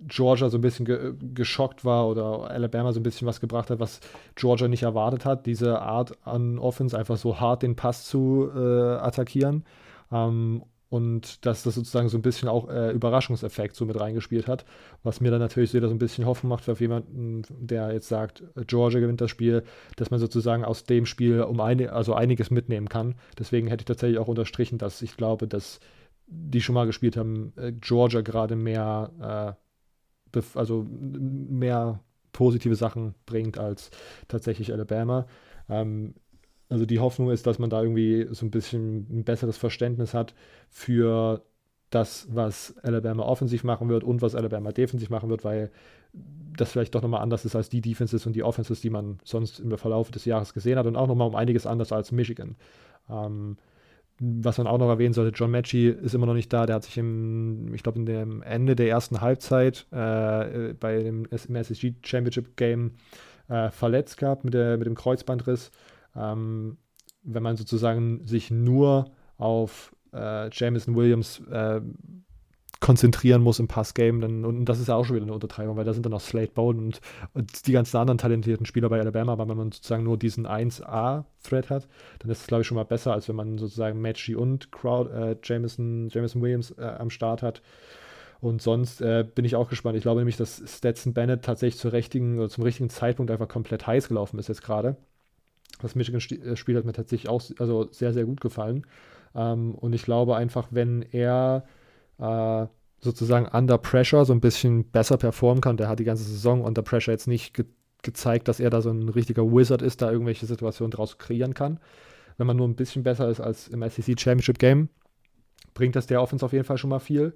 Georgia so ein bisschen ge geschockt war oder Alabama so ein bisschen was gebracht hat, was Georgia nicht erwartet hat, diese Art an Offense einfach so hart den Pass zu äh, attackieren. Ähm, und dass das sozusagen so ein bisschen auch äh, Überraschungseffekt so mit reingespielt hat, was mir dann natürlich wieder so ein bisschen Hoffnung macht für jemanden, der jetzt sagt, Georgia gewinnt das Spiel, dass man sozusagen aus dem Spiel um eine, also einiges mitnehmen kann. Deswegen hätte ich tatsächlich auch unterstrichen, dass ich glaube, dass die schon mal gespielt haben, äh, Georgia gerade mehr äh, also mehr positive Sachen bringt als tatsächlich Alabama. Ähm, also die Hoffnung ist, dass man da irgendwie so ein bisschen ein besseres Verständnis hat für das, was Alabama offensiv machen wird und was Alabama defensiv machen wird, weil das vielleicht doch nochmal anders ist als die Defenses und die Offenses, die man sonst im Verlauf des Jahres gesehen hat und auch nochmal um einiges anders als Michigan. Ähm, was man auch noch erwähnen sollte, John Matchy ist immer noch nicht da. Der hat sich im, ich glaube, in dem Ende der ersten Halbzeit äh, bei dem SSG Championship Game äh, verletzt gehabt mit, der, mit dem Kreuzbandriss. Ähm, wenn man sozusagen sich nur auf äh, Jameson Williams äh, konzentrieren muss im Passgame, dann, und das ist ja auch schon wieder eine Untertreibung, weil da sind dann noch Slate Bowden und, und, die ganzen anderen talentierten Spieler bei Alabama, aber wenn man sozusagen nur diesen 1A-Thread hat, dann ist es, glaube ich, schon mal besser, als wenn man sozusagen Matchy und Crowd, äh, Jameson, Jameson Williams äh, am Start hat. Und sonst äh, bin ich auch gespannt. Ich glaube nämlich, dass Stetson Bennett tatsächlich zur richtigen, zum richtigen Zeitpunkt einfach komplett heiß gelaufen ist jetzt gerade. Das Michigan-Spiel äh, hat mir tatsächlich auch also sehr, sehr gut gefallen. Ähm, und ich glaube einfach, wenn er äh, sozusagen under pressure so ein bisschen besser performen kann. Der hat die ganze Saison unter pressure jetzt nicht ge gezeigt, dass er da so ein richtiger Wizard ist, da irgendwelche Situationen draus kreieren kann. Wenn man nur ein bisschen besser ist als im SEC Championship Game, bringt das der Offense auf jeden Fall schon mal viel.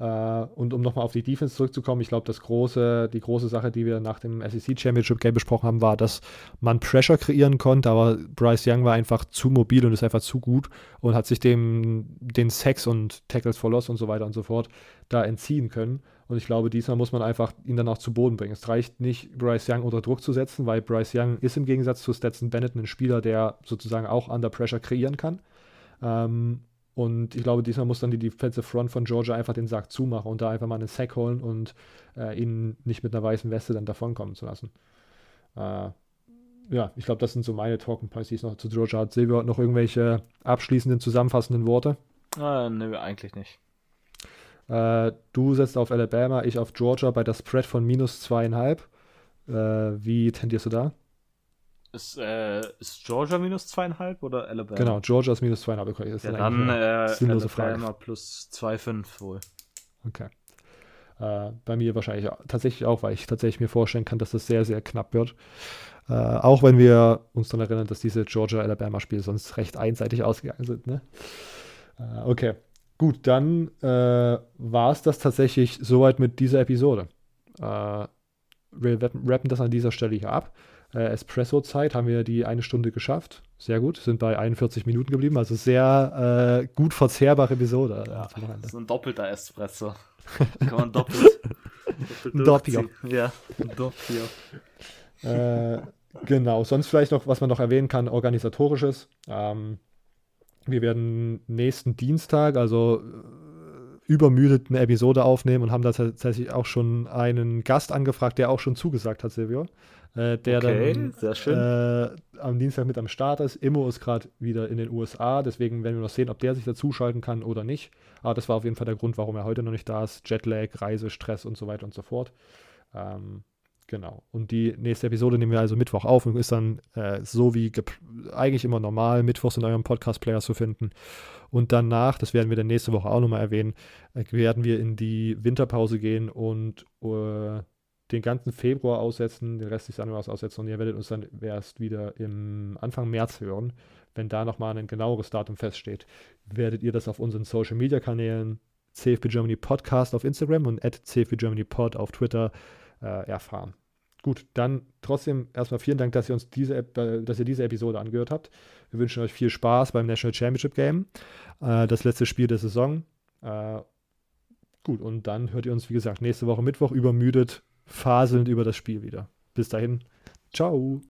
Uh, und um nochmal auf die Defense zurückzukommen, ich glaube, große, die große Sache, die wir nach dem SEC Championship Game besprochen haben, war, dass man Pressure kreieren konnte, aber Bryce Young war einfach zu mobil und ist einfach zu gut und hat sich dem den Sex und Tackles for Loss und so weiter und so fort da entziehen können. Und ich glaube, diesmal muss man einfach ihn dann auch zu Boden bringen. Es reicht nicht, Bryce Young unter Druck zu setzen, weil Bryce Young ist im Gegensatz zu Stetson Bennett ein Spieler, der sozusagen auch under Pressure kreieren kann. Ähm, und ich glaube, diesmal muss dann die Defensive Front von Georgia einfach den Sack zumachen und da einfach mal einen Sack holen und äh, ihn nicht mit einer weißen Weste dann davonkommen zu lassen. Äh, ja, ich glaube, das sind so meine Talking Points, die ich noch zu Georgia hat. Silvio noch irgendwelche abschließenden, zusammenfassenden Worte? Äh, ne, eigentlich nicht. Äh, du setzt auf Alabama, ich auf Georgia bei der Spread von minus zweieinhalb. Äh, wie tendierst du da? Ist, äh, ist Georgia minus zweieinhalb oder Alabama? Genau, Georgia ist minus zweieinhalb. Okay, ja, dann äh, Alabama Frage. plus 2,5 wohl. Okay. Äh, bei mir wahrscheinlich tatsächlich auch, weil ich tatsächlich mir vorstellen kann, dass das sehr, sehr knapp wird. Äh, auch wenn wir uns daran erinnern, dass diese Georgia-Alabama-Spiele sonst recht einseitig ausgegangen sind. Ne? Äh, okay, gut, dann äh, war es das tatsächlich soweit mit dieser Episode. Äh, wir rappen das an dieser Stelle hier ab äh, Espresso-Zeit haben wir die eine Stunde geschafft. Sehr gut, sind bei 41 Minuten geblieben, also sehr äh, gut verzehrbare Episode. Ja, das ist ein doppelter Espresso. Kann man doppelt. doppelt Ja, doppio. äh, genau, sonst vielleicht noch, was man noch erwähnen kann, organisatorisches. Ähm, wir werden nächsten Dienstag, also äh, übermüdet eine Episode aufnehmen und haben da tatsächlich auch schon einen Gast angefragt, der auch schon zugesagt hat, Silvio äh, der okay, dann äh, am Dienstag mit am Start ist. Immo ist gerade wieder in den USA, deswegen werden wir noch sehen, ob der sich dazuschalten kann oder nicht. Aber das war auf jeden Fall der Grund, warum er heute noch nicht da ist. Jetlag, Reisestress und so weiter und so fort. Ähm, genau. Und die nächste Episode nehmen wir also Mittwoch auf und ist dann äh, so wie eigentlich immer normal, Mittwochs in eurem Podcast-Player zu finden. Und danach, das werden wir dann nächste Woche auch nochmal erwähnen, äh, werden wir in die Winterpause gehen und äh, den ganzen Februar aussetzen, den Rest des Januars aussetzen und ihr werdet uns dann erst wieder im Anfang März hören. Wenn da nochmal ein genaueres Datum feststeht, werdet ihr das auf unseren Social Media Kanälen CFB Germany Podcast auf Instagram und at CFB Germany Pod auf Twitter äh, erfahren. Gut, dann trotzdem erstmal vielen Dank, dass ihr uns diese, äh, dass ihr diese Episode angehört habt. Wir wünschen euch viel Spaß beim National Championship Game, äh, das letzte Spiel der Saison. Äh, gut, und dann hört ihr uns, wie gesagt, nächste Woche Mittwoch übermüdet faselnd über das Spiel wieder. Bis dahin, ciao.